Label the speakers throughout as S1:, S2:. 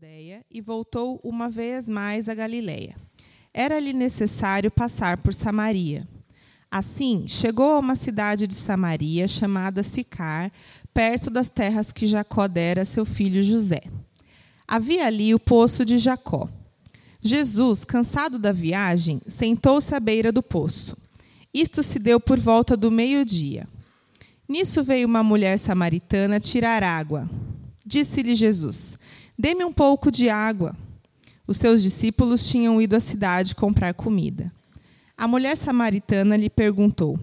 S1: Judéia e voltou uma vez mais a Galiléia. Era-lhe necessário passar por Samaria. Assim, chegou a uma cidade de Samaria chamada Sicar, perto das terras que Jacó dera a seu filho José. Havia ali o poço de Jacó. Jesus, cansado da viagem, sentou-se à beira do poço. Isto se deu por volta do meio-dia. Nisso veio uma mulher samaritana tirar água. Disse-lhe Jesus: Dê-me um pouco de água. Os seus discípulos tinham ido à cidade comprar comida. A mulher samaritana lhe perguntou: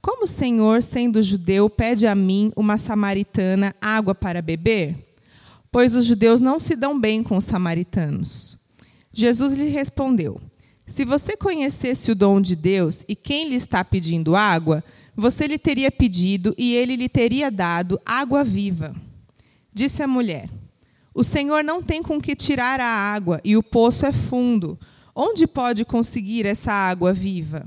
S1: Como o Senhor, sendo judeu, pede a mim, uma samaritana, água para beber? Pois os judeus não se dão bem com os samaritanos. Jesus lhe respondeu: Se você conhecesse o dom de Deus e quem lhe está pedindo água, você lhe teria pedido e ele lhe teria dado água viva. Disse a mulher: O Senhor não tem com que tirar a água, e o poço é fundo. Onde pode conseguir essa água viva?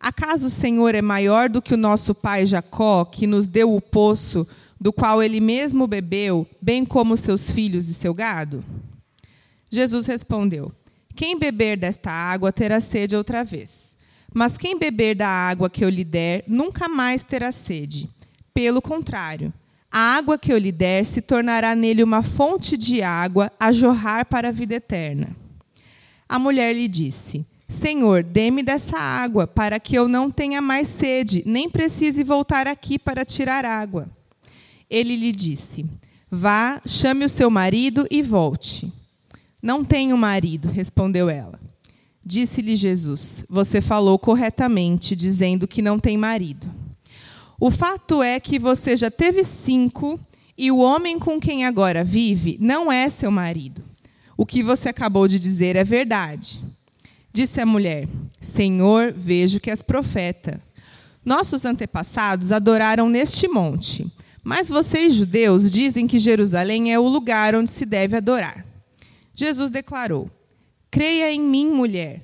S1: Acaso o Senhor é maior do que o nosso pai Jacó, que nos deu o poço, do qual ele mesmo bebeu, bem como seus filhos e seu gado? Jesus respondeu: Quem beber desta água terá sede outra vez. Mas quem beber da água que eu lhe der, nunca mais terá sede. Pelo contrário, a água que eu lhe der se tornará nele uma fonte de água a jorrar para a vida eterna. A mulher lhe disse: Senhor, dê-me dessa água, para que eu não tenha mais sede, nem precise voltar aqui para tirar água. Ele lhe disse: Vá, chame o seu marido e volte. Não tenho marido, respondeu ela. Disse-lhe Jesus: Você falou corretamente, dizendo que não tem marido. O fato é que você já teve cinco e o homem com quem agora vive não é seu marido. O que você acabou de dizer é verdade. Disse a mulher: Senhor, vejo que és profeta. Nossos antepassados adoraram neste monte, mas vocês, judeus, dizem que Jerusalém é o lugar onde se deve adorar. Jesus declarou: Creia em mim, mulher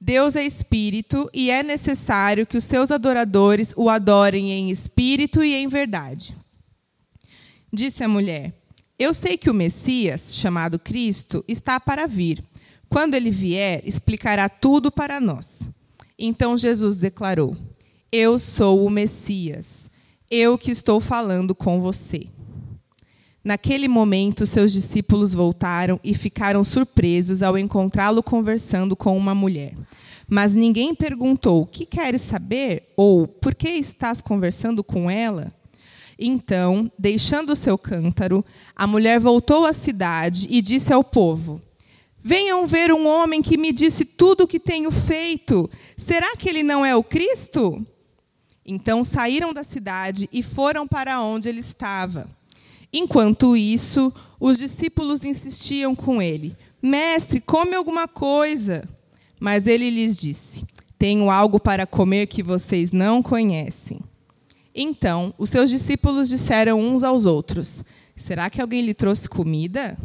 S1: Deus é espírito e é necessário que os seus adoradores o adorem em espírito e em verdade. Disse a mulher: Eu sei que o Messias, chamado Cristo, está para vir. Quando ele vier, explicará tudo para nós. Então Jesus declarou: Eu sou o Messias, eu que estou falando com você. Naquele momento, seus discípulos voltaram e ficaram surpresos ao encontrá-lo conversando com uma mulher. Mas ninguém perguntou: que queres saber? ou Por que estás conversando com ela? Então, deixando o seu cântaro, a mulher voltou à cidade e disse ao povo: Venham ver um homem que me disse tudo o que tenho feito. Será que ele não é o Cristo? Então saíram da cidade e foram para onde ele estava. Enquanto isso, os discípulos insistiam com ele: Mestre, come alguma coisa. Mas ele lhes disse: Tenho algo para comer que vocês não conhecem. Então, os seus discípulos disseram uns aos outros: Será que alguém lhe trouxe comida?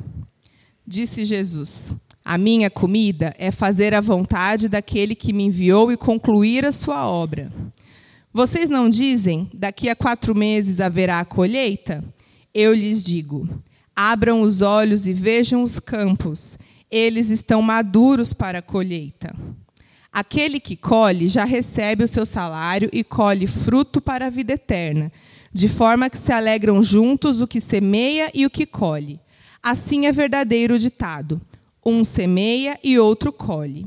S1: Disse Jesus: A minha comida é fazer a vontade daquele que me enviou e concluir a sua obra. Vocês não dizem: Daqui a quatro meses haverá a colheita? Eu lhes digo: abram os olhos e vejam os campos, eles estão maduros para a colheita. Aquele que colhe já recebe o seu salário e colhe fruto para a vida eterna, de forma que se alegram juntos o que semeia e o que colhe. Assim é verdadeiro o ditado: um semeia e outro colhe.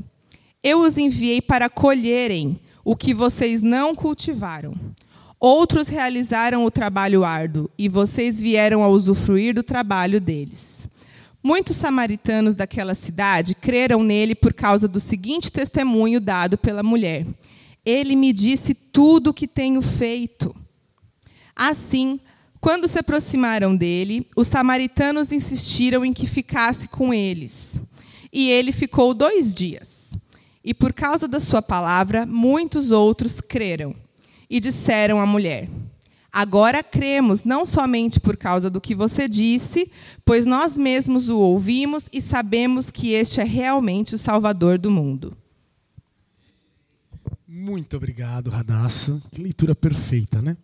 S1: Eu os enviei para colherem o que vocês não cultivaram. Outros realizaram o trabalho árduo, e vocês vieram a usufruir do trabalho deles. Muitos samaritanos daquela cidade creram nele por causa do seguinte testemunho dado pela mulher: Ele me disse tudo o que tenho feito. Assim, quando se aproximaram dele, os samaritanos insistiram em que ficasse com eles. E ele ficou dois dias. E por causa da sua palavra, muitos outros creram. E disseram à mulher: Agora cremos, não somente por causa do que você disse, pois nós mesmos o ouvimos e sabemos que este é realmente o Salvador do mundo.
S2: Muito obrigado, Radassa. Que leitura perfeita, né?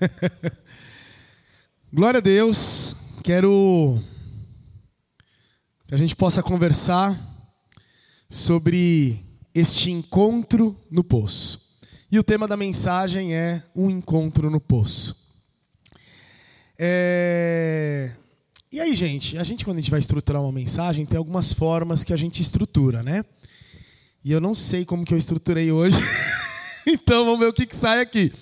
S2: Glória a Deus. Quero que a gente possa conversar sobre este encontro no poço. E o tema da mensagem é um encontro no poço. É... E aí, gente, a gente quando a gente vai estruturar uma mensagem tem algumas formas que a gente estrutura, né? E eu não sei como que eu estruturei hoje, então vamos ver o que, que sai aqui.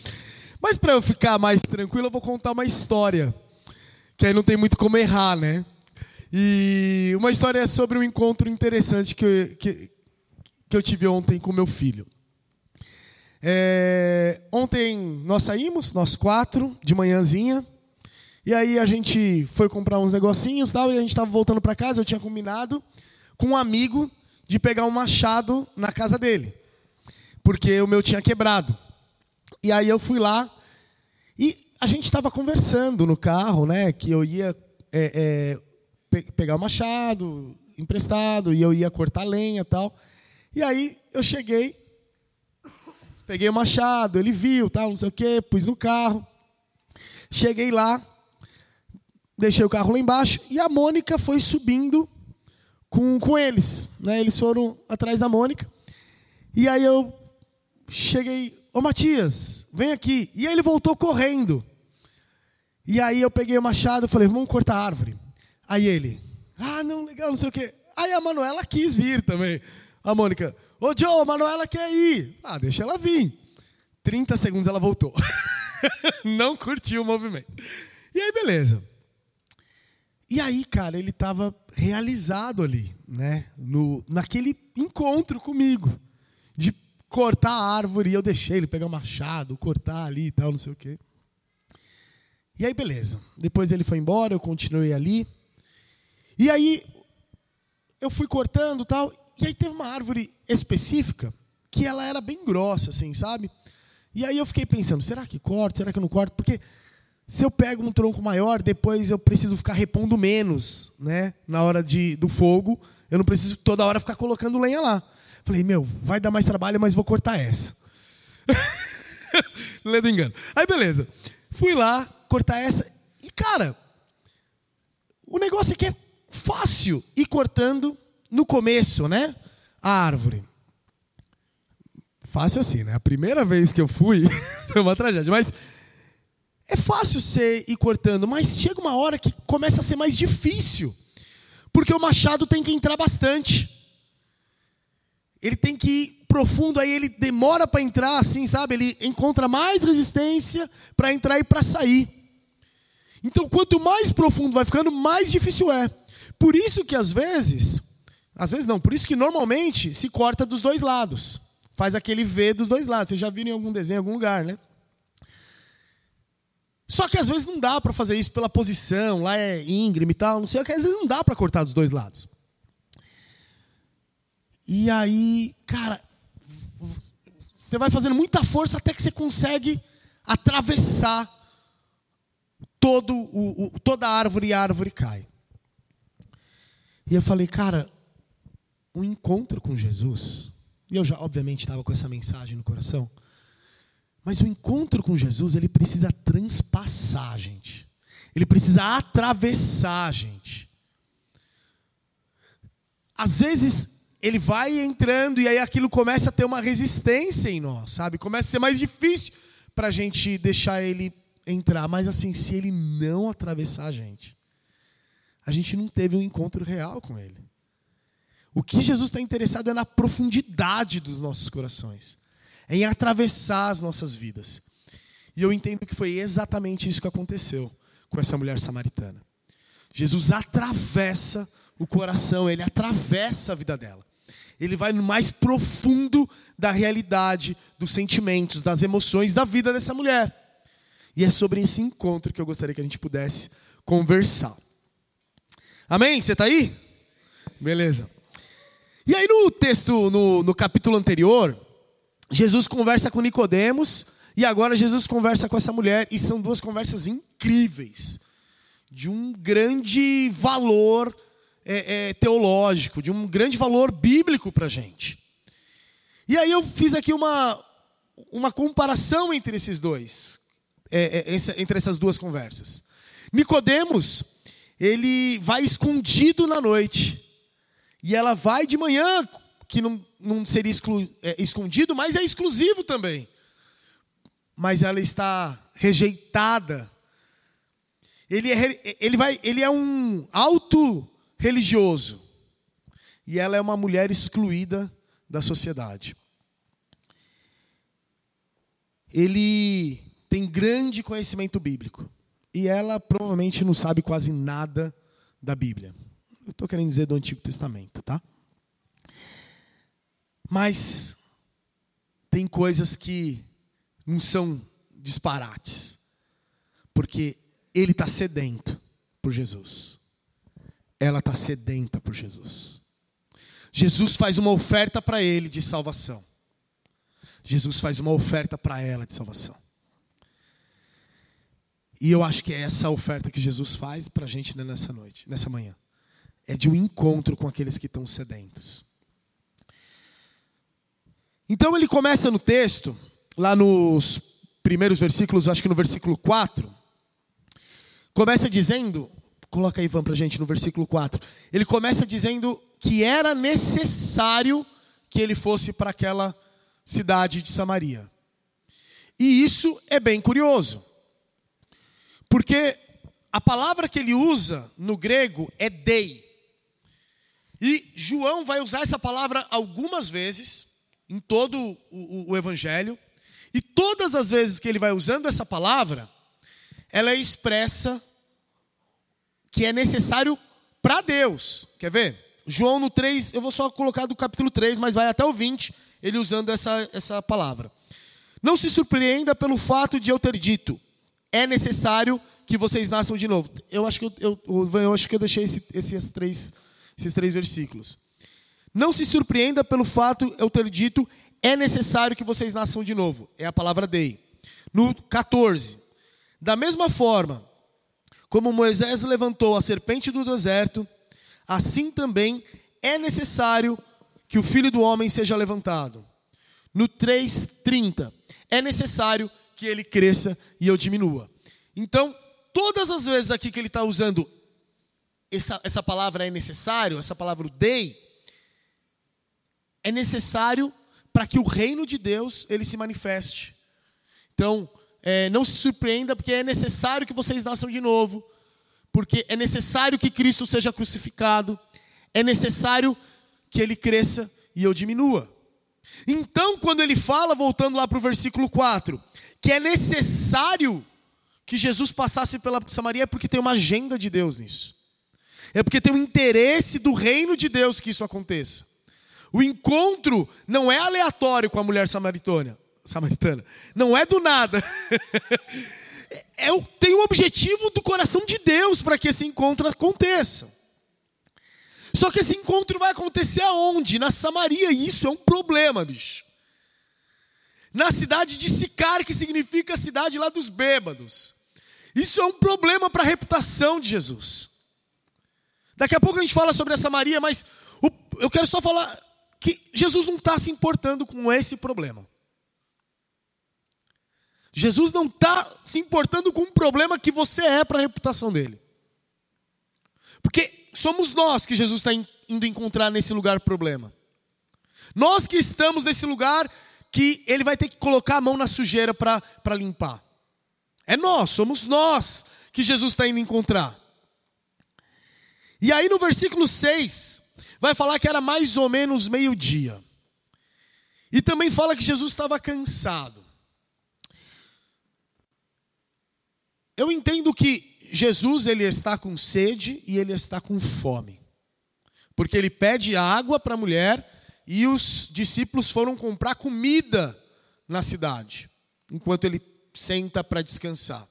S2: Mas para eu ficar mais tranquilo, eu vou contar uma história, que aí não tem muito como errar, né? E uma história sobre um encontro interessante que, que, que eu tive ontem com meu filho. É, ontem nós saímos, nós quatro, de manhãzinha. E aí a gente foi comprar uns negocinhos tal, e a gente estava voltando para casa. Eu tinha combinado com um amigo de pegar um machado na casa dele, porque o meu tinha quebrado. E aí eu fui lá e a gente estava conversando no carro, né? Que eu ia é, é, pe pegar o machado emprestado e eu ia cortar lenha tal. E aí eu cheguei Peguei o machado, ele viu, tal, não sei o quê, pus no carro. Cheguei lá, deixei o carro lá embaixo e a Mônica foi subindo com, com eles. Né? Eles foram atrás da Mônica. E aí eu cheguei, ô Matias, vem aqui. E aí ele voltou correndo. E aí eu peguei o machado e falei, vamos cortar a árvore. Aí ele, ah, não, legal, não sei o quê. Aí a Manuela quis vir também. A Mônica, Ô Joe, Manuela quer ir. Ah, deixa ela vir. 30 segundos ela voltou. Não curtiu o movimento. E aí, beleza. E aí, cara, ele estava realizado ali, né? No, naquele encontro comigo. De cortar a árvore. E eu deixei ele pegar o machado, cortar ali e tal, não sei o quê. E aí, beleza. Depois ele foi embora, eu continuei ali. E aí, eu fui cortando tal. E aí teve uma árvore específica que ela era bem grossa, assim, sabe? E aí eu fiquei pensando, será que corto? Será que eu não corto? Porque se eu pego um tronco maior, depois eu preciso ficar repondo menos, né? Na hora de, do fogo, eu não preciso toda hora ficar colocando lenha lá. Falei, meu, vai dar mais trabalho, mas vou cortar essa. não engano. Aí beleza. Fui lá, cortar essa. E cara, o negócio aqui é fácil ir cortando no começo, né? A árvore. Fácil assim, né? A primeira vez que eu fui foi uma tragédia, mas é fácil ser ir cortando, mas chega uma hora que começa a ser mais difícil. Porque o machado tem que entrar bastante. Ele tem que ir profundo, aí ele demora para entrar, assim, sabe? Ele encontra mais resistência para entrar e para sair. Então, quanto mais profundo vai ficando, mais difícil é. Por isso que às vezes às vezes não. Por isso que normalmente se corta dos dois lados. Faz aquele V dos dois lados. Vocês já viram em algum desenho, em algum lugar, né? Só que às vezes não dá para fazer isso pela posição, lá é íngreme e tal, não sei o que, às vezes não dá para cortar dos dois lados. E aí, cara, você vai fazendo muita força até que você consegue atravessar todo o, o, toda a árvore e a árvore cai. E eu falei, cara, um encontro com Jesus. E eu já, obviamente, estava com essa mensagem no coração. Mas o encontro com Jesus, ele precisa transpassar, gente. Ele precisa atravessar, gente. Às vezes, ele vai entrando e aí aquilo começa a ter uma resistência em nós, sabe? Começa a ser mais difícil para a gente deixar ele entrar. Mas assim, se ele não atravessar a gente, a gente não teve um encontro real com ele. O que Jesus está interessado é na profundidade dos nossos corações, é em atravessar as nossas vidas. E eu entendo que foi exatamente isso que aconteceu com essa mulher samaritana. Jesus atravessa o coração, ele atravessa a vida dela. Ele vai no mais profundo da realidade, dos sentimentos, das emoções da vida dessa mulher. E é sobre esse encontro que eu gostaria que a gente pudesse conversar. Amém? Você está aí? Beleza. E aí no texto, no, no capítulo anterior, Jesus conversa com Nicodemos e agora Jesus conversa com essa mulher e são duas conversas incríveis, de um grande valor é, é, teológico, de um grande valor bíblico para a gente. E aí eu fiz aqui uma, uma comparação entre esses dois, é, é entre essas duas conversas. Nicodemos, ele vai escondido na noite. E ela vai de manhã, que não, não seria exclu, é, escondido, mas é exclusivo também. Mas ela está rejeitada. Ele é, ele vai, ele é um alto religioso. E ela é uma mulher excluída da sociedade. Ele tem grande conhecimento bíblico. E ela provavelmente não sabe quase nada da Bíblia. Eu estou querendo dizer do Antigo Testamento, tá? Mas tem coisas que não são disparates. Porque ele está sedento por Jesus. Ela está sedenta por Jesus. Jesus faz uma oferta para ele de salvação. Jesus faz uma oferta para ela de salvação. E eu acho que é essa oferta que Jesus faz para a gente nessa noite, nessa manhã. É de um encontro com aqueles que estão sedentos. Então ele começa no texto, lá nos primeiros versículos, acho que no versículo 4, começa dizendo, coloca aí, Ivan, para gente, no versículo 4. Ele começa dizendo que era necessário que ele fosse para aquela cidade de Samaria. E isso é bem curioso. Porque a palavra que ele usa no grego é dei. E João vai usar essa palavra algumas vezes em todo o, o, o, evangelho. E todas as vezes que ele vai usando essa palavra, ela é expressa que é necessário para Deus. Quer ver? João no 3, eu vou só colocar do capítulo 3, mas vai até o 20, ele usando essa, essa palavra. Não se surpreenda pelo fato de eu ter dito: é necessário que vocês nasçam de novo. Eu acho que eu, eu, eu acho que eu deixei esse, esses, três, esses três versículos. Não se surpreenda pelo fato eu ter dito é necessário que vocês nasçam de novo. É a palavra dei. No 14. Da mesma forma como Moisés levantou a serpente do deserto, assim também é necessário que o filho do homem seja levantado. No 3:30. É necessário que ele cresça e eu diminua. Então, todas as vezes aqui que ele está usando essa, essa palavra é necessário, essa palavra dei, é necessário para que o reino de Deus ele se manifeste. Então, é, não se surpreenda, porque é necessário que vocês nasçam de novo, porque é necessário que Cristo seja crucificado, é necessário que ele cresça e eu diminua. Então, quando ele fala, voltando lá para o versículo 4, que é necessário que Jesus passasse pela Samaria, é porque tem uma agenda de Deus nisso. É porque tem um interesse do reino de Deus que isso aconteça. O encontro não é aleatório com a mulher samaritana. samaritana. Não é do nada. É, tem o um objetivo do coração de Deus para que esse encontro aconteça. Só que esse encontro vai acontecer aonde? Na Samaria, e isso é um problema, bicho na cidade de Sicar, que significa a cidade lá dos bêbados. Isso é um problema para a reputação de Jesus. Daqui a pouco a gente fala sobre essa Maria, mas eu quero só falar que Jesus não está se importando com esse problema. Jesus não está se importando com um problema que você é para a reputação dele. Porque somos nós que Jesus está indo encontrar nesse lugar problema. Nós que estamos nesse lugar que ele vai ter que colocar a mão na sujeira para limpar. É nós, somos nós que Jesus está indo encontrar. E aí no versículo 6, vai falar que era mais ou menos meio-dia. E também fala que Jesus estava cansado. Eu entendo que Jesus ele está com sede e ele está com fome. Porque ele pede água para a mulher e os discípulos foram comprar comida na cidade, enquanto ele senta para descansar.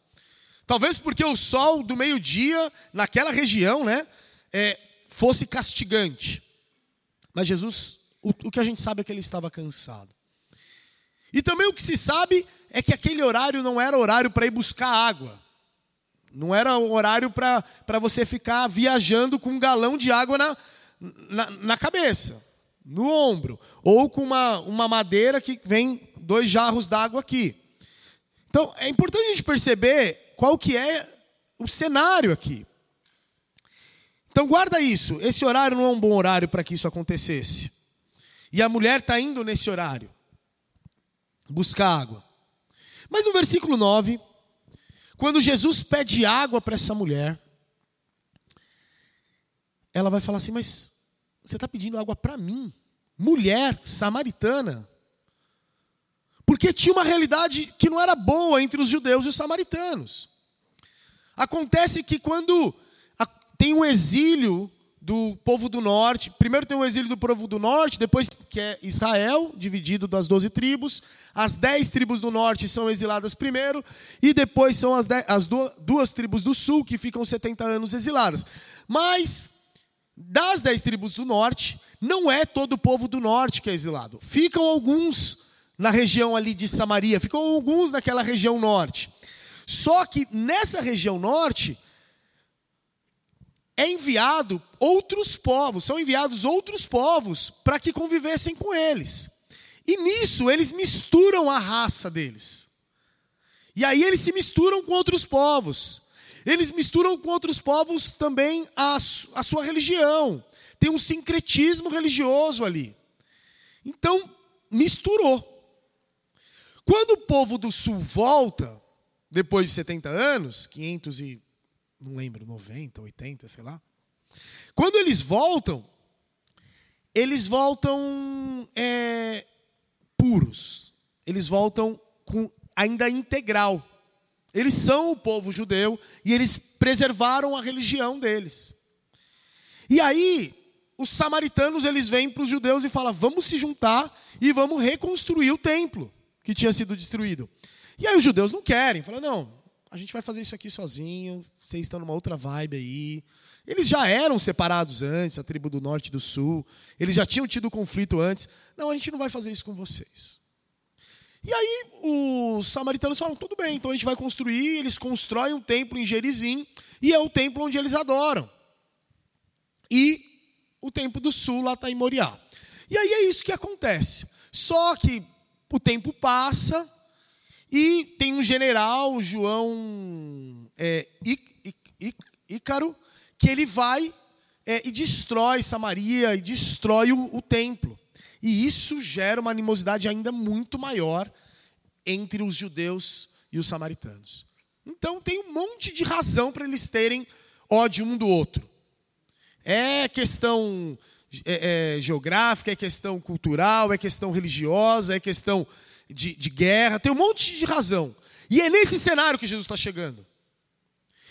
S2: Talvez porque o sol do meio-dia, naquela região, né, é, fosse castigante. Mas Jesus, o, o que a gente sabe é que ele estava cansado. E também o que se sabe é que aquele horário não era horário para ir buscar água. Não era horário para você ficar viajando com um galão de água na, na, na, cabeça, no ombro. Ou com uma, uma madeira que vem dois jarros d'água aqui. Então, é importante a gente perceber qual que é o cenário aqui. Então, guarda isso. Esse horário não é um bom horário para que isso acontecesse. E a mulher está indo nesse horário buscar água. Mas no versículo 9, quando Jesus pede água para essa mulher, ela vai falar assim: Mas você está pedindo água para mim, mulher samaritana? Porque tinha uma realidade que não era boa entre os judeus e os samaritanos. Acontece que quando tem um exílio do povo do norte. Primeiro tem o exílio do povo do norte, depois que é Israel, dividido das doze tribos. As dez tribos do norte são exiladas primeiro, e depois são as, dez, as duas tribos do sul, que ficam 70 anos exiladas. Mas, das dez tribos do norte, não é todo o povo do norte que é exilado. Ficam alguns na região ali de Samaria, ficam alguns naquela região norte. Só que nessa região norte, é enviado outros povos, são enviados outros povos para que convivessem com eles. E nisso eles misturam a raça deles. E aí eles se misturam com outros povos. Eles misturam com outros povos também a, a sua religião. Tem um sincretismo religioso ali. Então, misturou. Quando o povo do sul volta, depois de 70 anos, 500 e não lembro, 90, 80, sei lá. Quando eles voltam, eles voltam é, puros. Eles voltam com ainda integral. Eles são o povo judeu e eles preservaram a religião deles. E aí, os samaritanos eles vêm para os judeus e falam: vamos se juntar e vamos reconstruir o templo que tinha sido destruído. E aí os judeus não querem, falam: não, a gente vai fazer isso aqui sozinho, vocês estão numa outra vibe aí. Eles já eram separados antes, a tribo do norte e do sul. Eles já tinham tido conflito antes. Não, a gente não vai fazer isso com vocês. E aí os samaritanos falam: tudo bem, então a gente vai construir. Eles constroem um templo em Gerizim, e é o templo onde eles adoram. E o templo do sul lá está em Moriá. E aí é isso que acontece. Só que o tempo passa, e tem um general, João é, Ícaro, que ele vai é, e destrói Samaria e destrói o, o templo. E isso gera uma animosidade ainda muito maior entre os judeus e os samaritanos. Então tem um monte de razão para eles terem ódio um do outro. É questão é, é, geográfica, é questão cultural, é questão religiosa, é questão de, de guerra, tem um monte de razão. E é nesse cenário que Jesus está chegando.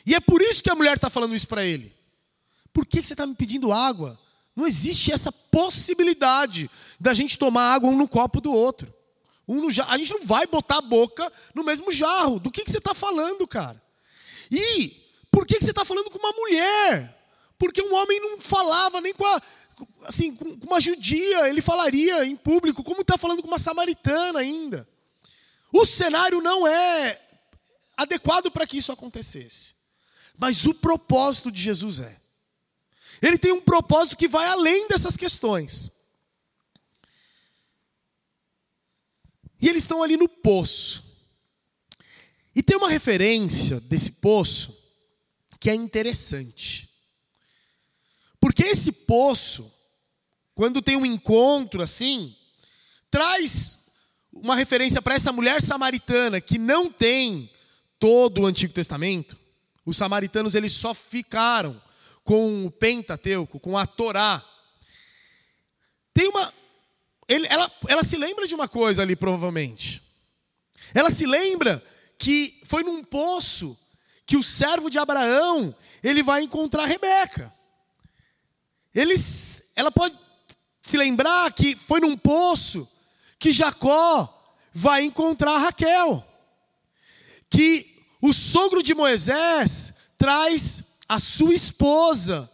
S2: E é por isso que a mulher está falando isso para ele. Por que, que você está me pedindo água? Não existe essa possibilidade da gente tomar água um no copo do outro. Um no jarro. A gente não vai botar a boca no mesmo jarro. Do que, que você está falando, cara? E por que, que você está falando com uma mulher? Porque um homem não falava nem com a, assim, com uma judia, ele falaria em público, como está falando com uma samaritana ainda. O cenário não é adequado para que isso acontecesse. Mas o propósito de Jesus é. Ele tem um propósito que vai além dessas questões. E eles estão ali no poço. E tem uma referência desse poço que é interessante. Porque esse poço, quando tem um encontro assim, traz uma referência para essa mulher samaritana que não tem todo o Antigo Testamento. Os samaritanos eles só ficaram com o Pentateuco, com a Torá. Tem uma ele, ela, ela se lembra de uma coisa ali, provavelmente. Ela se lembra que foi num poço que o servo de Abraão ele vai encontrar Rebeca. Eles, ela pode se lembrar que foi num poço que Jacó vai encontrar Raquel. Que o sogro de Moisés traz a sua esposa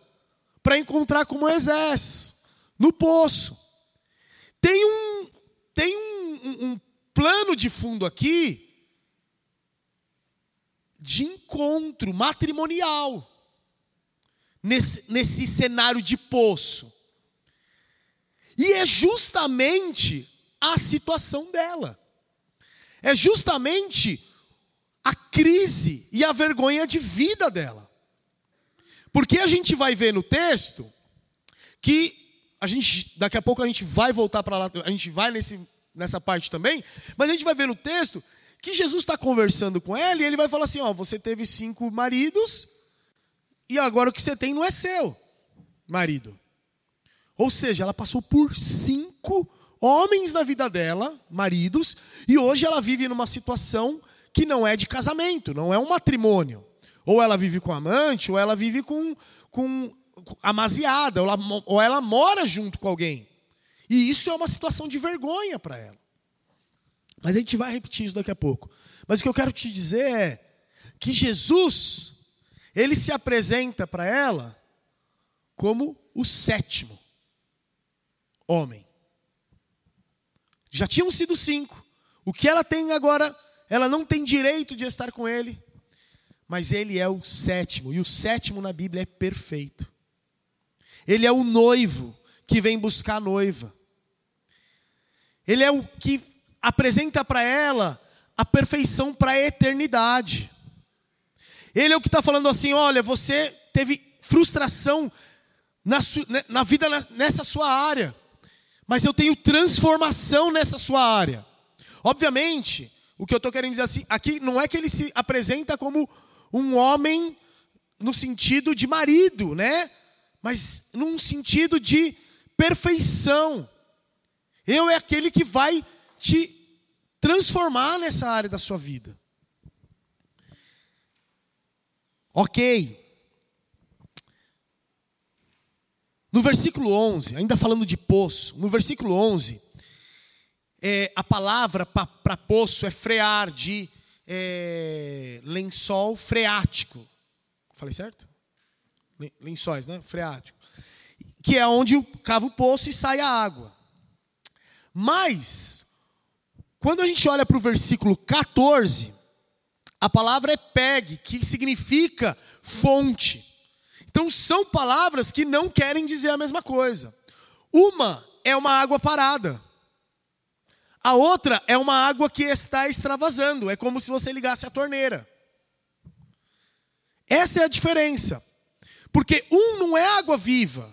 S2: para encontrar com Moisés no poço. Tem um, tem um, um, um plano de fundo aqui de encontro matrimonial nesse, nesse cenário de poço. E é justamente a situação dela. É justamente a crise e a vergonha de vida dela. Porque a gente vai ver no texto que a gente daqui a pouco a gente vai voltar para lá, a gente vai nesse, nessa parte também, mas a gente vai ver no texto que Jesus está conversando com ela e ele vai falar assim: ó, você teve cinco maridos e agora o que você tem não é seu marido. Ou seja, ela passou por cinco homens na vida dela, maridos, e hoje ela vive numa situação que não é de casamento, não é um matrimônio. Ou ela vive com amante, ou ela vive com, com amaziada, ou ela, ou ela mora junto com alguém. E isso é uma situação de vergonha para ela. Mas a gente vai repetir isso daqui a pouco. Mas o que eu quero te dizer é que Jesus, ele se apresenta para ela como o sétimo homem. Já tinham sido cinco. O que ela tem agora, ela não tem direito de estar com ele. Mas ele é o sétimo. E o sétimo na Bíblia é perfeito. Ele é o noivo que vem buscar a noiva. Ele é o que apresenta para ela a perfeição para a eternidade. Ele é o que está falando assim: olha, você teve frustração na, né, na vida nessa sua área, mas eu tenho transformação nessa sua área. Obviamente, o que eu estou querendo dizer assim, aqui não é que ele se apresenta como um homem no sentido de marido, né? Mas num sentido de perfeição. Eu é aquele que vai te transformar nessa área da sua vida. Ok. No versículo 11, ainda falando de poço, no versículo 11, é, a palavra para poço é frear, de é, lençol freático. Falei certo? Lençóis, né? Freático. Que é onde cava o poço e sai a água. Mas, quando a gente olha para o versículo 14, a palavra é peg, que significa fonte. Então, são palavras que não querem dizer a mesma coisa. Uma é uma água parada. A outra é uma água que está extravasando, é como se você ligasse a torneira. Essa é a diferença. Porque um não é água viva.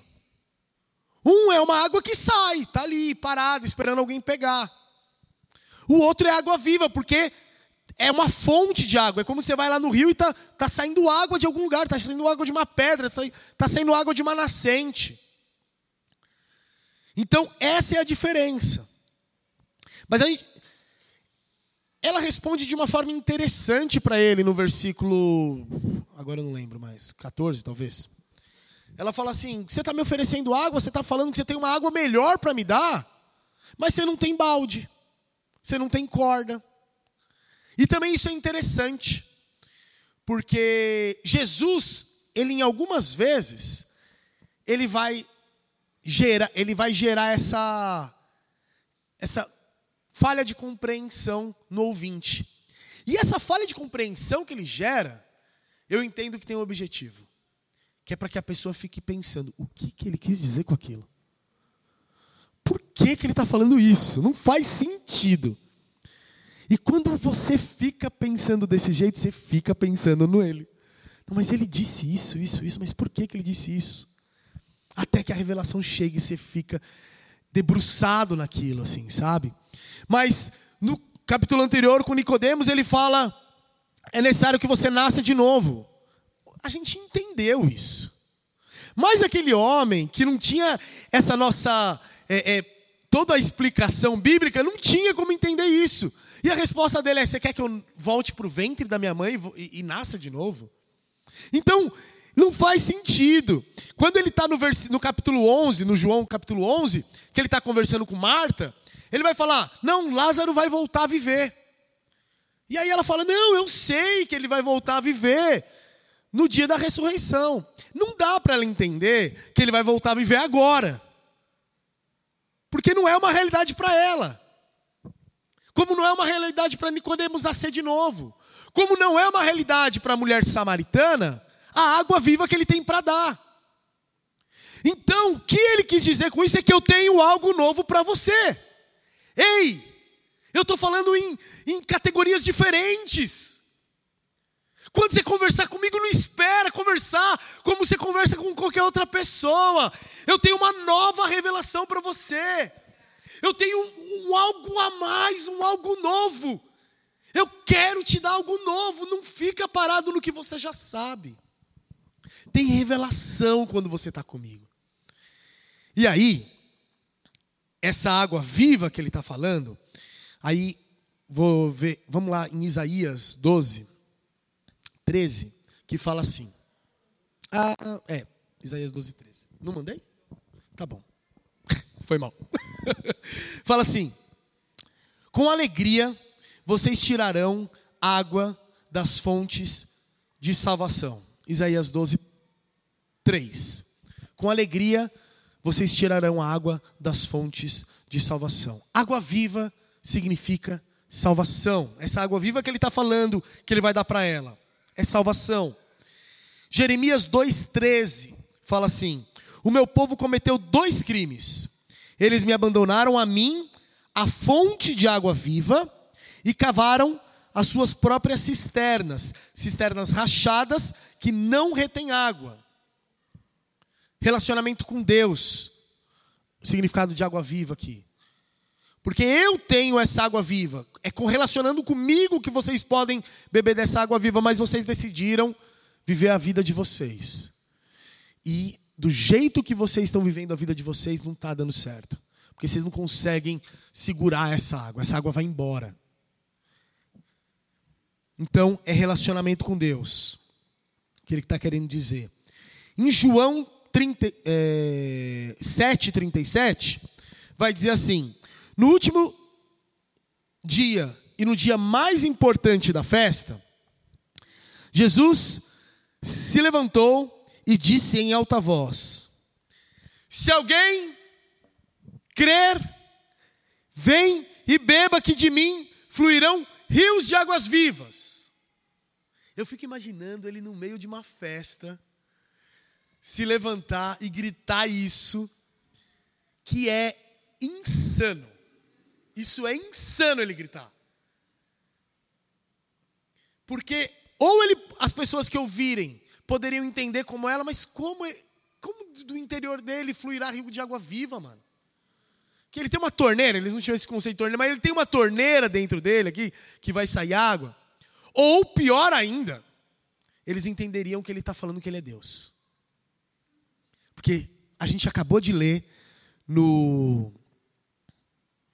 S2: Um é uma água que sai, está ali, parada, esperando alguém pegar. O outro é água viva, porque é uma fonte de água. É como você vai lá no rio e está tá saindo água de algum lugar, está saindo água de uma pedra, está saindo água de uma nascente. Então, essa é a diferença. Mas gente, ela responde de uma forma interessante para ele no versículo. Agora eu não lembro mais, 14 talvez. Ela fala assim: Você está me oferecendo água, você está falando que você tem uma água melhor para me dar, mas você não tem balde, você não tem corda. E também isso é interessante, porque Jesus, ele em algumas vezes, ele vai gerar, ele vai gerar essa, essa falha de compreensão no ouvinte. E essa falha de compreensão que ele gera, eu entendo que tem um objetivo, que é para que a pessoa fique pensando: o que, que ele quis dizer com aquilo? Por que, que ele está falando isso? Não faz sentido. E quando você fica pensando desse jeito, você fica pensando no ele. Não, mas ele disse isso, isso, isso, mas por que, que ele disse isso? Até que a revelação chega e você fica debruçado naquilo, assim, sabe? Mas no capítulo anterior, com Nicodemos, ele fala: é necessário que você nasça de novo. A gente entendeu isso. Mas aquele homem que não tinha essa nossa. É, é, toda a explicação bíblica, não tinha como entender isso. E a resposta dele é: Você quer que eu volte para o ventre da minha mãe e, e, nasça de novo? Então, não faz sentido. Quando ele está no, no capítulo 11, no João capítulo 11, que ele está conversando com Marta, ele vai falar: Não, Lázaro vai voltar a viver. E aí ela fala: Não, eu sei que ele vai voltar a viver no dia da ressurreição. Não dá para ela entender que ele vai voltar a viver agora. Porque não é uma realidade para ela. Como não é uma realidade para Nicodemos nascer de novo. Como não é uma realidade para a mulher samaritana, a água viva que ele tem para dar. Então, o que ele quis dizer com isso é que eu tenho algo novo para você. Ei, eu estou falando em, em categorias diferentes. Quando você conversar comigo, não espera conversar como você conversa com qualquer outra pessoa. Eu tenho uma nova revelação para você. Eu tenho um, um, algo a mais, um algo novo. Eu quero te dar algo novo. Não fica parado no que você já sabe. Tem revelação quando você está comigo. E aí, essa água viva que ele está falando, aí vou ver, vamos lá em Isaías 12, 13, que fala assim. Ah, é, Isaías 12, 13. Não mandei? Tá bom. Foi mal. fala assim: Com alegria vocês tirarão água das fontes de salvação. Isaías 12, 3. Com alegria vocês tirarão água das fontes de salvação. Água viva significa salvação. Essa água viva que ele está falando, que ele vai dar para ela, é salvação. Jeremias 2,13 fala assim: O meu povo cometeu dois crimes. Eles me abandonaram a mim, a fonte de água viva, e cavaram as suas próprias cisternas, cisternas rachadas que não retêm água. Relacionamento com Deus. Significado de água viva aqui. Porque eu tenho essa água viva. É correlacionando comigo que vocês podem beber dessa água viva, mas vocês decidiram viver a vida de vocês. E do jeito que vocês estão vivendo a vida de vocês, não está dando certo. Porque vocês não conseguem segurar essa água. Essa água vai embora. Então, é relacionamento com Deus. Que ele está querendo dizer. Em João 30, é, 7,37, vai dizer assim: No último dia e no dia mais importante da festa, Jesus se levantou e disse em alta voz: Se alguém crer, vem e beba que de mim fluirão rios de águas vivas. Eu fico imaginando ele no meio de uma festa se levantar e gritar isso, que é insano. Isso é insano ele gritar. Porque ou ele, as pessoas que ouvirem poderiam entender como ela, mas como, como do interior dele fluirá rio de água viva, mano? Que ele tem uma torneira, eles não tinham esse conceito de torneira, mas ele tem uma torneira dentro dele aqui que vai sair água. Ou pior ainda, eles entenderiam que ele está falando que ele é Deus. Porque a gente acabou de ler no.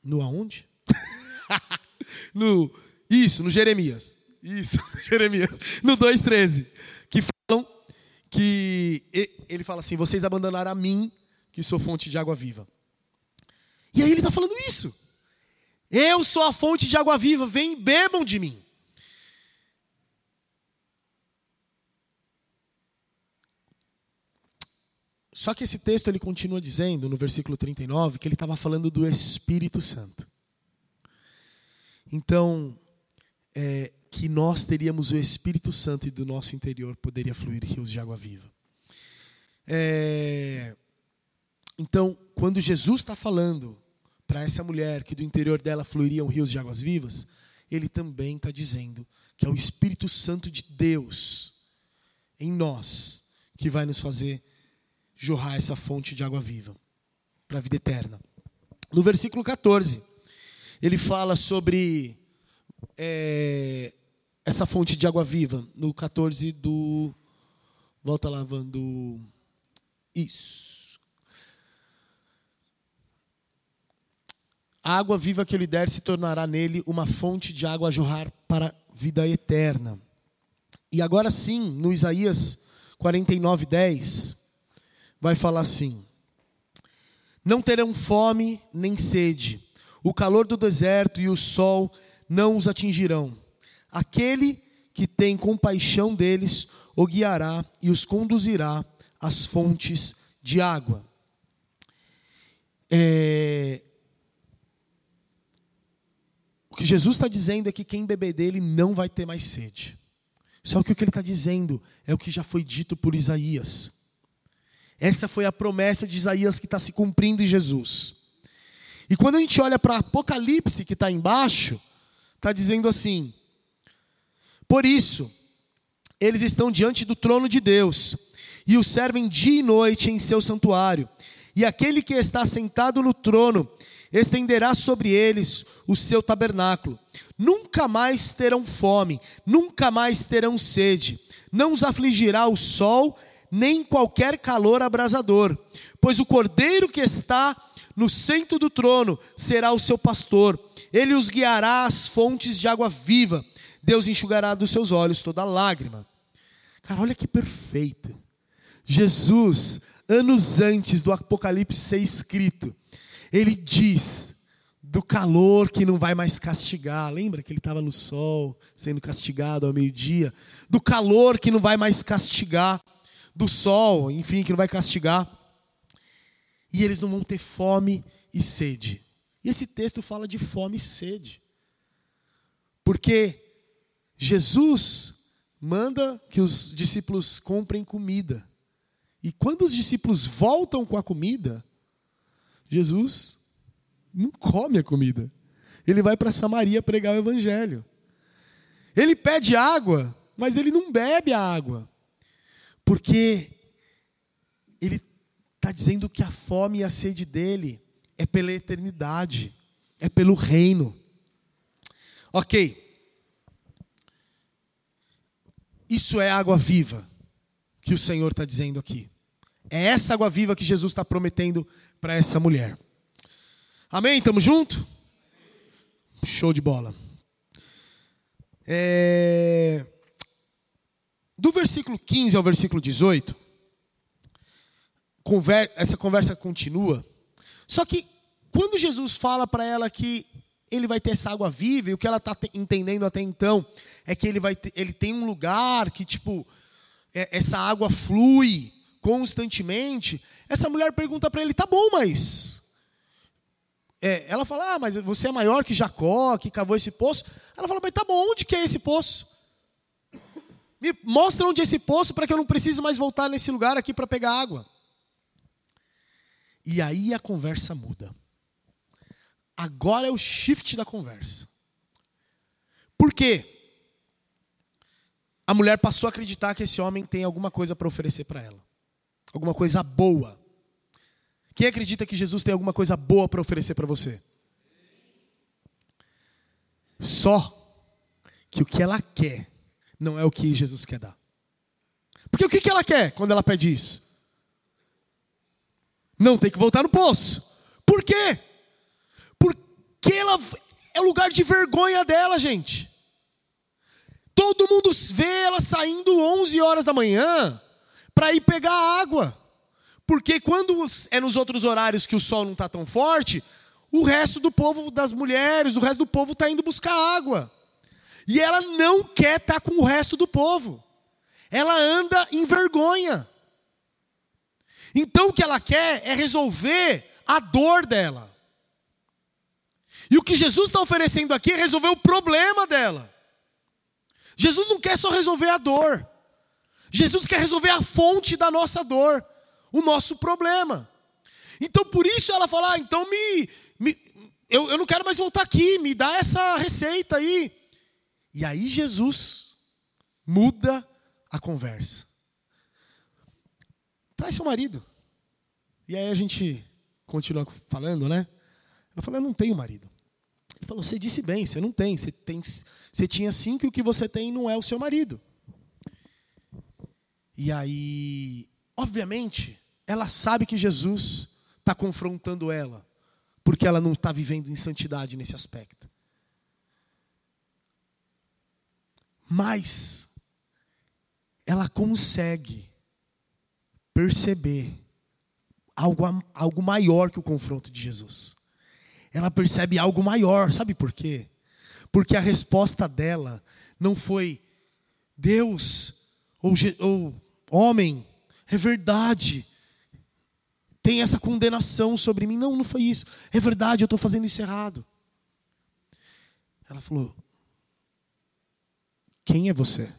S2: No aonde? no, isso, no Jeremias. Isso, Jeremias. No 2,13. Que falam que. Ele fala assim: vocês abandonaram a mim, que sou fonte de água viva. E aí ele está falando isso. Eu sou a fonte de água viva, vem e bebam de mim. Só que esse texto ele continua dizendo, no versículo 39, que ele estava falando do Espírito Santo. Então, é, que nós teríamos o Espírito Santo e do nosso interior poderia fluir rios de água viva. É, então, quando Jesus está falando para essa mulher que do interior dela fluiriam rios de águas vivas, ele também está dizendo que é o Espírito Santo de Deus em nós que vai nos fazer jorrar essa fonte de água viva para a vida eterna. No versículo 14, ele fala sobre é, essa fonte de água viva. No 14 do. Volta lavando. Isso. A água viva que eu lhe der se tornará nele uma fonte de água a jorrar para a vida eterna. E agora sim, no Isaías 49, 10 vai falar assim: Não terão fome nem sede, o calor do deserto e o sol não os atingirão. Aquele que tem compaixão deles o guiará e os conduzirá às fontes de água. É, que Jesus está dizendo é que quem beber dele não vai ter mais sede. Só que o que ele está dizendo é o que já foi dito por Isaías. Essa foi a promessa de Isaías que está se cumprindo em Jesus. E quando a gente olha para Apocalipse, que está embaixo, está dizendo assim: Por isso, eles estão diante do trono de Deus, e o servem dia e noite em seu santuário. E aquele que está sentado no trono estenderá sobre eles o seu tabernáculo. Nunca mais terão fome, nunca mais terão sede. Não os afligirá o sol, nem qualquer calor abrasador, pois o cordeiro que está no centro do trono será o seu pastor. Ele os guiará às fontes de água viva. Deus enxugará dos seus olhos toda lágrima. Cara, olha que perfeito. Jesus, anos antes do Apocalipse ser escrito, ele diz do calor que não vai mais castigar. Lembra que ele estava no sol, sendo castigado ao meio-dia? Do calor que não vai mais castigar, do sol, enfim, que não vai castigar. E eles não vão ter fome e sede. E esse texto fala de fome e sede. Porque Jesus manda que os discípulos comprem comida. E quando os discípulos voltam com a comida, Jesus não come a comida. Ele vai para Samaria pregar o evangelho. Ele pede água, mas ele não bebe a água. Porque ele está dizendo que a fome e a sede dele é pela eternidade, é pelo reino. Ok. Isso é água viva que o Senhor está dizendo aqui. É essa água viva que Jesus está prometendo para essa mulher. Amém? Estamos junto? Show de bola. É... Do versículo 15 ao versículo 18, conver... essa conversa continua. Só que quando Jesus fala para ela que ele vai ter essa água viva, e o que ela está entendendo até então é que ele, vai ter... ele tem um lugar que, tipo, é... essa água flui constantemente. Essa mulher pergunta para ele: tá bom, mas é, ela fala, ah, mas você é maior que Jacó, que cavou esse poço. Ela fala, mas tá bom, onde que é esse poço? Me mostra onde é esse poço para que eu não precise mais voltar nesse lugar aqui para pegar água. E aí a conversa muda. Agora é o shift da conversa. Por quê? A mulher passou a acreditar que esse homem tem alguma coisa para oferecer para ela. Alguma coisa boa. Quem acredita que Jesus tem alguma coisa boa para oferecer para você? Só que o que ela quer não é o que Jesus quer dar. Porque o que ela quer quando ela pede isso? Não tem que voltar no poço. Por quê? Porque ela é o lugar de vergonha dela, gente. Todo mundo vê ela saindo 11 horas da manhã para ir pegar água. Porque quando é nos outros horários que o sol não está tão forte, o resto do povo, das mulheres, o resto do povo está indo buscar água. E ela não quer estar tá com o resto do povo. Ela anda em vergonha. Então o que ela quer é resolver a dor dela. E o que Jesus está oferecendo aqui é resolver o problema dela. Jesus não quer só resolver a dor. Jesus quer resolver a fonte da nossa dor o nosso problema. Então por isso ela fala: ah, então me, me eu, eu não quero mais voltar aqui, me dá essa receita aí. E aí Jesus muda a conversa. Traz seu marido. E aí a gente continua falando, né? Ela falou: Eu não tenho marido. Ele falou: Você disse bem, você não tem. Você, tem, você tinha cinco e o que você tem não é o seu marido. E aí, obviamente, ela sabe que Jesus está confrontando ela, porque ela não está vivendo em santidade nesse aspecto. Mas ela consegue perceber algo, algo maior que o confronto de Jesus. Ela percebe algo maior, sabe por quê? Porque a resposta dela não foi Deus ou, ou homem, é verdade, tem essa condenação sobre mim. Não, não foi isso. É verdade, eu estou fazendo isso errado. Ela falou: Quem é você?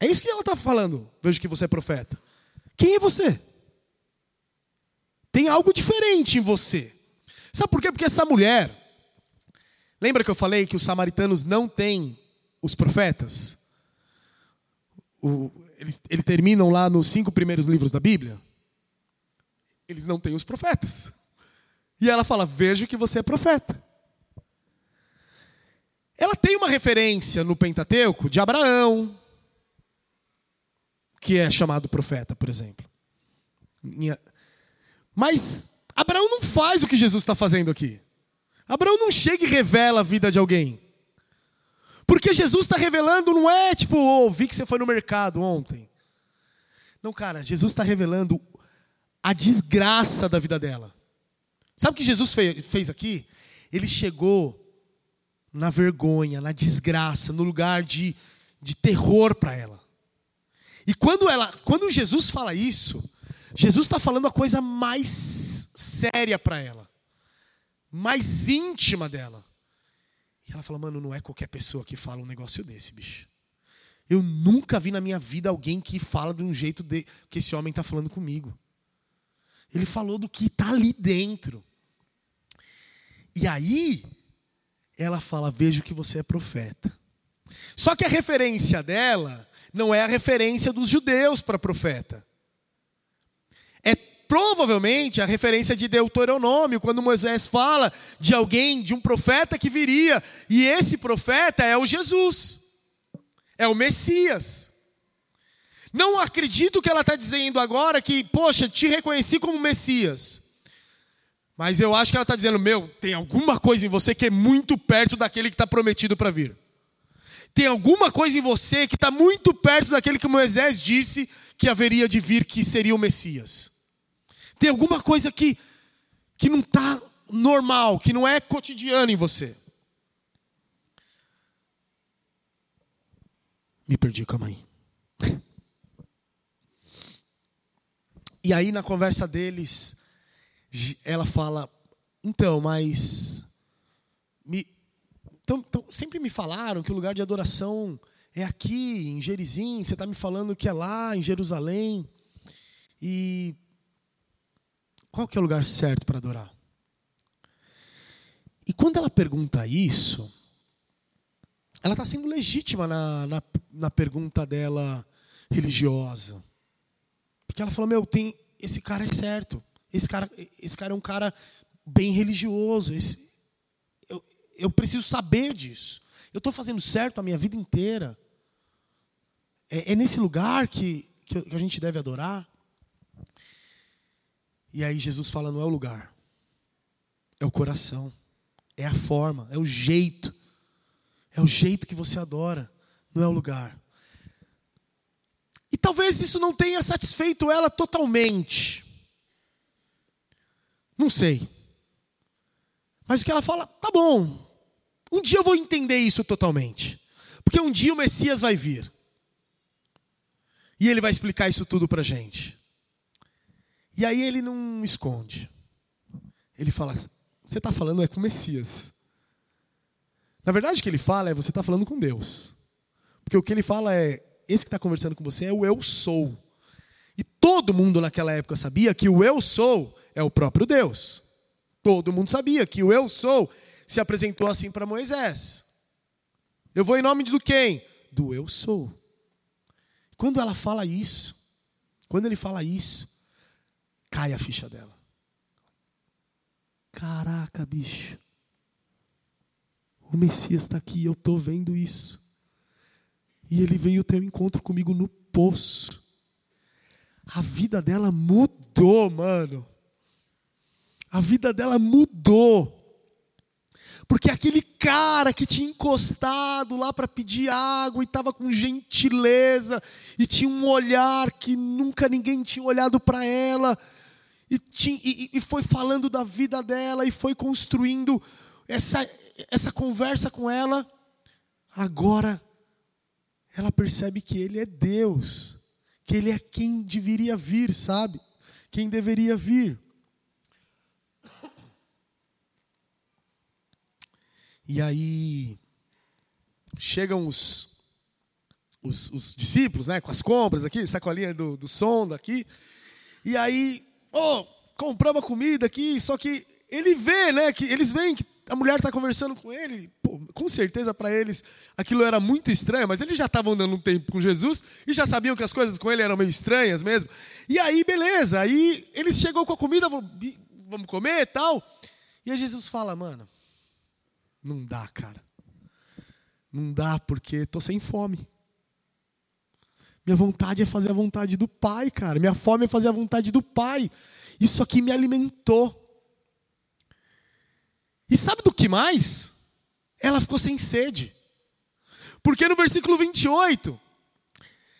S2: É isso que ela está falando. Vejo que você é profeta. Quem é você? Tem algo diferente em você. Sabe por quê? Porque essa mulher. Lembra que eu falei que os samaritanos não têm os profetas? O, eles, eles terminam lá nos cinco primeiros livros da Bíblia. Eles não têm os profetas. E ela fala: Vejo que você é profeta. Ela tem uma referência no Pentateuco de Abraão, que é chamado profeta, por exemplo. Mas Abraão não faz o que Jesus está fazendo aqui. Abraão não chega e revela a vida de alguém. Porque Jesus está revelando, não é tipo, oh, que você foi no mercado ontem. Não, cara, Jesus está revelando a desgraça da vida dela. Sabe o que Jesus fez aqui? Ele chegou na vergonha, na desgraça, no lugar de, de terror para ela. E quando, ela, quando Jesus fala isso, Jesus está falando a coisa mais séria para ela, mais íntima dela. E ela fala, mano, não é qualquer pessoa que fala um negócio desse, bicho. Eu nunca vi na minha vida alguém que fala de um jeito de, que esse homem está falando comigo. Ele falou do que está ali dentro. E aí, ela fala: Vejo que você é profeta. Só que a referência dela não é a referência dos judeus para profeta. É provavelmente a referência de Deuteronômio, quando Moisés fala de alguém, de um profeta que viria, e esse profeta é o Jesus, é o Messias. Não acredito que ela está dizendo agora que, poxa, te reconheci como Messias. Mas eu acho que ela está dizendo, meu, tem alguma coisa em você que é muito perto daquele que está prometido para vir. Tem alguma coisa em você que está muito perto daquele que Moisés disse que haveria de vir, que seria o Messias. Tem alguma coisa que, que não está normal, que não é cotidiano em você. Me perdi, calma aí. E aí, na conversa deles, ela fala: Então, mas. Me, sempre me falaram que o lugar de adoração é aqui, em Gerizim. Você está me falando que é lá, em Jerusalém. E qual que é o lugar certo para adorar? E quando ela pergunta isso, ela está sendo legítima na, na, na, pergunta dela religiosa. Porque ela falou: Meu, tem, esse cara é certo. Esse cara, esse cara é um cara bem religioso. Esse, eu, eu preciso saber disso. Eu estou fazendo certo a minha vida inteira. É, é nesse lugar que, que a gente deve adorar. E aí Jesus fala: não é o lugar, é o coração, é a forma, é o jeito. É o jeito que você adora, não é o lugar. E talvez isso não tenha satisfeito ela totalmente. Não sei. Mas o que ela fala, tá bom. Um dia eu vou entender isso totalmente. Porque um dia o Messias vai vir. E ele vai explicar isso tudo para gente. E aí ele não esconde. Ele fala: Você está falando é com o Messias. Na verdade, o que ele fala é: Você está falando com Deus. Porque o que ele fala é: Esse que está conversando com você é o eu sou. E todo mundo naquela época sabia que o eu sou é o próprio Deus. Todo mundo sabia que o eu sou se apresentou assim para Moisés. Eu vou em nome do quem? Do eu sou. Quando ela fala isso, quando ele fala isso, cai a ficha dela. Caraca, bicho. O Messias está aqui, eu estou vendo isso. E ele veio ter um encontro comigo no poço. A vida dela mudou, mano a vida dela mudou. Porque aquele cara que tinha encostado lá para pedir água e estava com gentileza e tinha um olhar que nunca ninguém tinha olhado para ela e, tinha, e, e, foi falando da vida dela e foi construindo essa, essa conversa com ela, agora ela percebe que ele é Deus, que ele é quem deveria vir, sabe? Quem deveria vir. E aí chegam os, os, os, discípulos, né, com as compras aqui, sacolinha do, do som daqui. E aí, oh, compramos a comida aqui, só que ele vê, né, que eles veem que a mulher está conversando com ele. Pô, com certeza para eles aquilo era muito estranho, mas eles já estavam andando um tempo com Jesus e já sabiam que as coisas com ele eram meio estranhas mesmo. E aí, beleza, aí eles chegou com a comida, vamos comer e tal. E aí Jesus fala, mano, não dá, cara. Não dá porque tô sem fome. Minha vontade é fazer a vontade do Pai, cara. Minha fome é fazer a vontade do Pai. Isso aqui me alimentou. E sabe do que mais? Ela ficou sem sede. Porque no versículo 28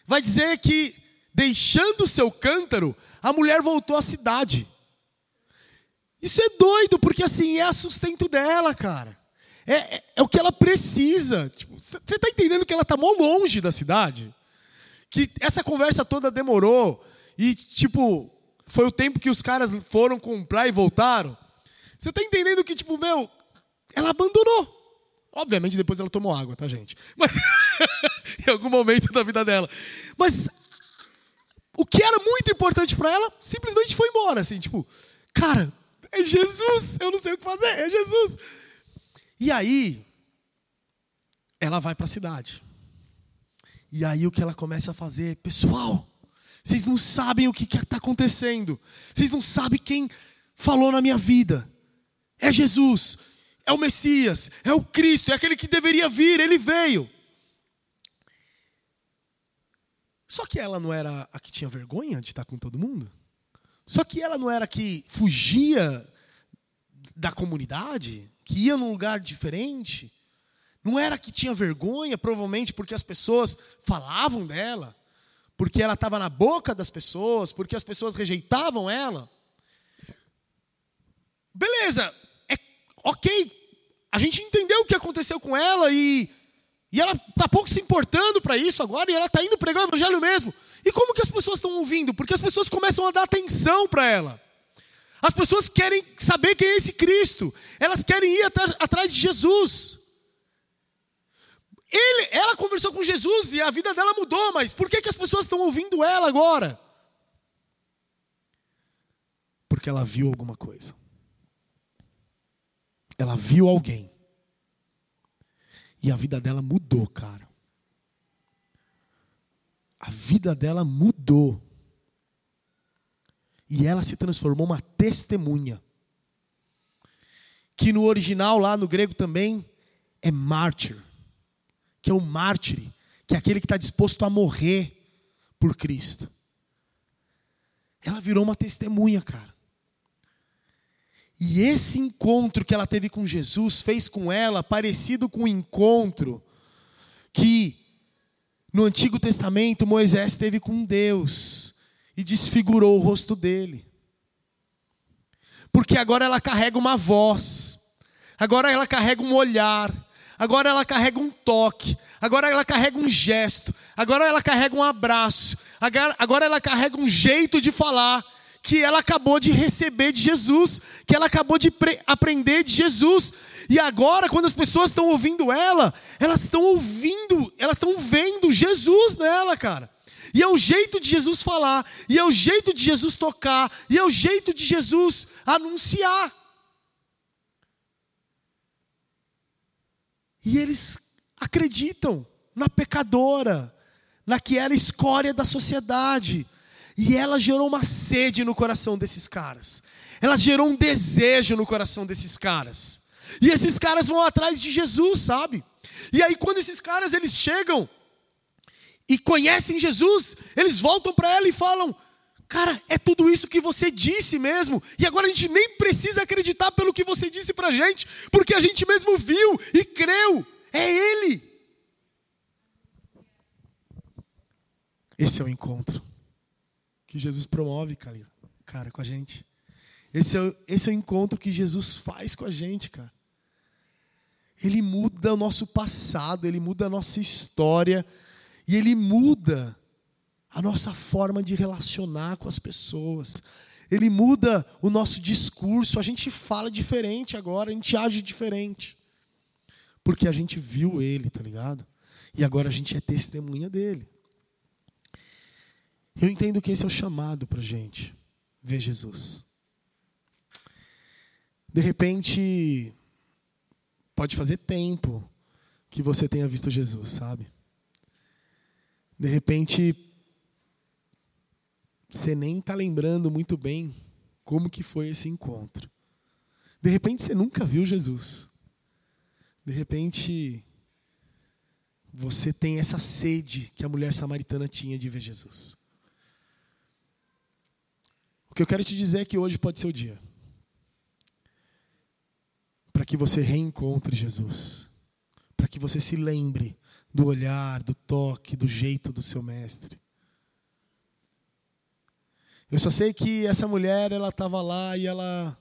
S2: vai dizer que deixando o seu cântaro, a mulher voltou à cidade. Isso é doido, porque assim é a sustento dela, cara. É, é, é o que ela precisa. Você tipo, está entendendo que ela está mó longe da cidade? Que essa conversa toda demorou. E, tipo, foi o tempo que os caras foram comprar e voltaram. Você está entendendo que, tipo, meu, ela abandonou. Obviamente depois ela tomou água, tá, gente? Mas em algum momento da vida dela. Mas o que era muito importante para ela simplesmente foi embora, assim, tipo, cara, é Jesus, eu não sei o que fazer, é Jesus. E aí, ela vai para a cidade. E aí o que ela começa a fazer, pessoal, vocês não sabem o que está acontecendo. Vocês não sabem quem falou na minha vida. É Jesus, é o Messias, é o Cristo, é aquele que deveria vir, ele veio. Só que ela não era a que tinha vergonha de estar com todo mundo? Só que ela não era a que fugia da comunidade? que ia num lugar diferente, não era que tinha vergonha, provavelmente porque as pessoas falavam dela, porque ela estava na boca das pessoas, porque as pessoas rejeitavam ela. Beleza, é ok, a gente entendeu o que aconteceu com ela e, e ela está pouco se importando para isso agora e ela está indo pregar o evangelho mesmo. E como que as pessoas estão ouvindo? Porque as pessoas começam a dar atenção para ela. As pessoas querem saber quem é esse Cristo. Elas querem ir atrás de Jesus. Ele, ela conversou com Jesus e a vida dela mudou, mas por que, que as pessoas estão ouvindo ela agora? Porque ela viu alguma coisa. Ela viu alguém. E a vida dela mudou, cara. A vida dela mudou. E ela se transformou uma testemunha. Que no original, lá no grego também, é mártir. Que é o mártir, que é aquele que está disposto a morrer por Cristo. Ela virou uma testemunha, cara. E esse encontro que ela teve com Jesus fez com ela parecido com o encontro que no Antigo Testamento Moisés teve com Deus e desfigurou o rosto dele. Porque agora ela carrega uma voz, agora ela carrega um olhar, agora ela carrega um toque, agora ela carrega um gesto, agora ela carrega um abraço, agora ela carrega um jeito de falar que ela acabou de receber de Jesus, que ela acabou de aprender de Jesus. E agora, quando as pessoas estão ouvindo ela, elas estão ouvindo, elas estão vendo Jesus nela, cara. E é o jeito de Jesus falar, e é o jeito de Jesus tocar, e é o jeito de Jesus anunciar. E eles acreditam na pecadora, na que era escória da sociedade. E ela gerou uma sede no coração desses caras. Ela gerou um desejo no coração desses caras. E esses caras vão atrás de Jesus, sabe? E aí quando esses caras eles chegam e conhecem Jesus, eles voltam para ela e falam: Cara, é tudo isso que você disse mesmo, e agora a gente nem precisa acreditar pelo que você disse para a gente, porque a gente mesmo viu e creu, é Ele. Esse é o encontro que Jesus promove, cara, com a gente. Esse é, o, esse é o encontro que Jesus faz com a gente, cara. Ele muda o nosso passado, ele muda a nossa história e ele muda a nossa forma de relacionar com as pessoas. Ele muda o nosso discurso, a gente fala diferente agora, a gente age diferente. porque a gente viu ele, tá ligado? E agora a gente é testemunha dele. Eu entendo que esse é o chamado para gente ver Jesus. De repente, pode fazer tempo que você tenha visto Jesus, sabe? De repente, você nem está lembrando muito bem como que foi esse encontro. De repente, você nunca viu Jesus. De repente, você tem essa sede que a mulher samaritana tinha de ver Jesus. O que eu quero te dizer é que hoje pode ser o dia para que você reencontre Jesus, para que você se lembre do olhar, do toque, do jeito do seu mestre. Eu só sei que essa mulher, ela estava lá e ela,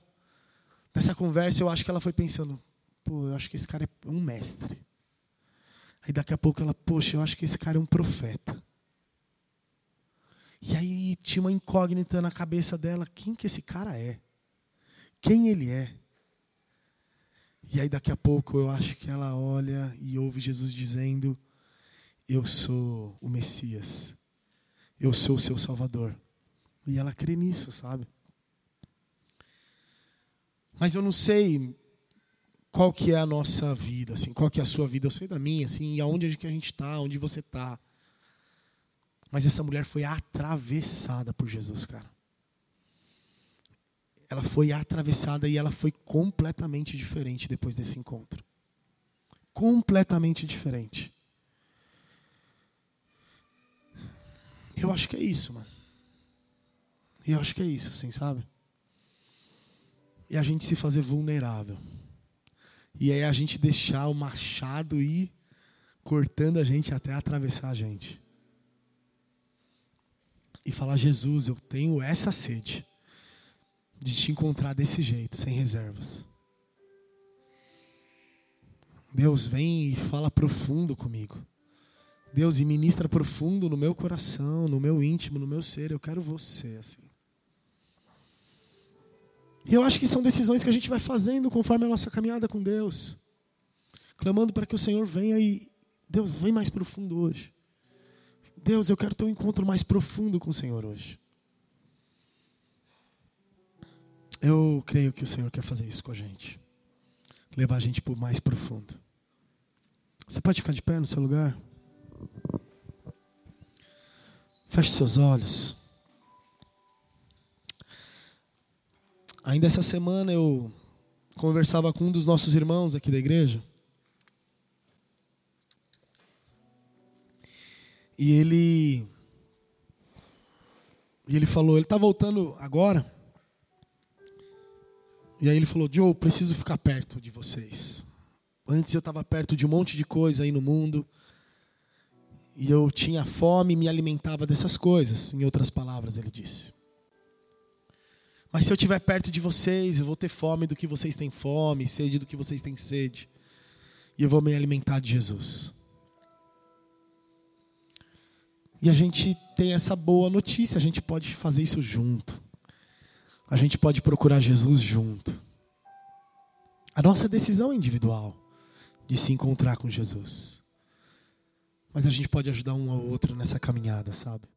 S2: nessa conversa, eu acho que ela foi pensando: pô, eu acho que esse cara é um mestre. Aí daqui a pouco ela, poxa, eu acho que esse cara é um profeta. E aí tinha uma incógnita na cabeça dela: quem que esse cara é? Quem ele é? E aí daqui a pouco eu acho que ela olha e ouve Jesus dizendo: Eu sou o Messias. Eu sou o seu Salvador. E ela crê nisso, sabe? Mas eu não sei qual que é a nossa vida, assim, qual que é a sua vida. Eu sei da minha, assim, e aonde a gente está, onde você está. Mas essa mulher foi atravessada por Jesus, cara ela foi atravessada e ela foi completamente diferente depois desse encontro. Completamente diferente. Eu acho que é isso, mano. Eu acho que é isso, assim, sabe? E a gente se fazer vulnerável. E aí a gente deixar o machado ir cortando a gente até atravessar a gente. E falar: Jesus, eu tenho essa sede de te encontrar desse jeito, sem reservas. Deus, vem e fala profundo comigo. Deus, e ministra profundo no meu coração, no meu íntimo, no meu ser. Eu quero você assim. E eu acho que são decisões que a gente vai fazendo conforme a nossa caminhada com Deus. Clamando para que o Senhor venha e. Deus, vem mais profundo hoje. Deus, eu quero ter um encontro mais profundo com o Senhor hoje. Eu creio que o Senhor quer fazer isso com a gente. Levar a gente para o mais profundo. Você pode ficar de pé no seu lugar? Feche seus olhos. Ainda essa semana eu conversava com um dos nossos irmãos aqui da igreja. E ele e ele falou, ele está voltando agora e aí ele falou: Joe, preciso ficar perto de vocês. Antes eu estava perto de um monte de coisa aí no mundo. E eu tinha fome e me alimentava dessas coisas, em outras palavras, ele disse. Mas se eu estiver perto de vocês, eu vou ter fome do que vocês têm fome, sede do que vocês têm sede. E eu vou me alimentar de Jesus. E a gente tem essa boa notícia, a gente pode fazer isso junto a gente pode procurar Jesus junto. A nossa decisão é individual de se encontrar com Jesus. Mas a gente pode ajudar um ao outro nessa caminhada, sabe?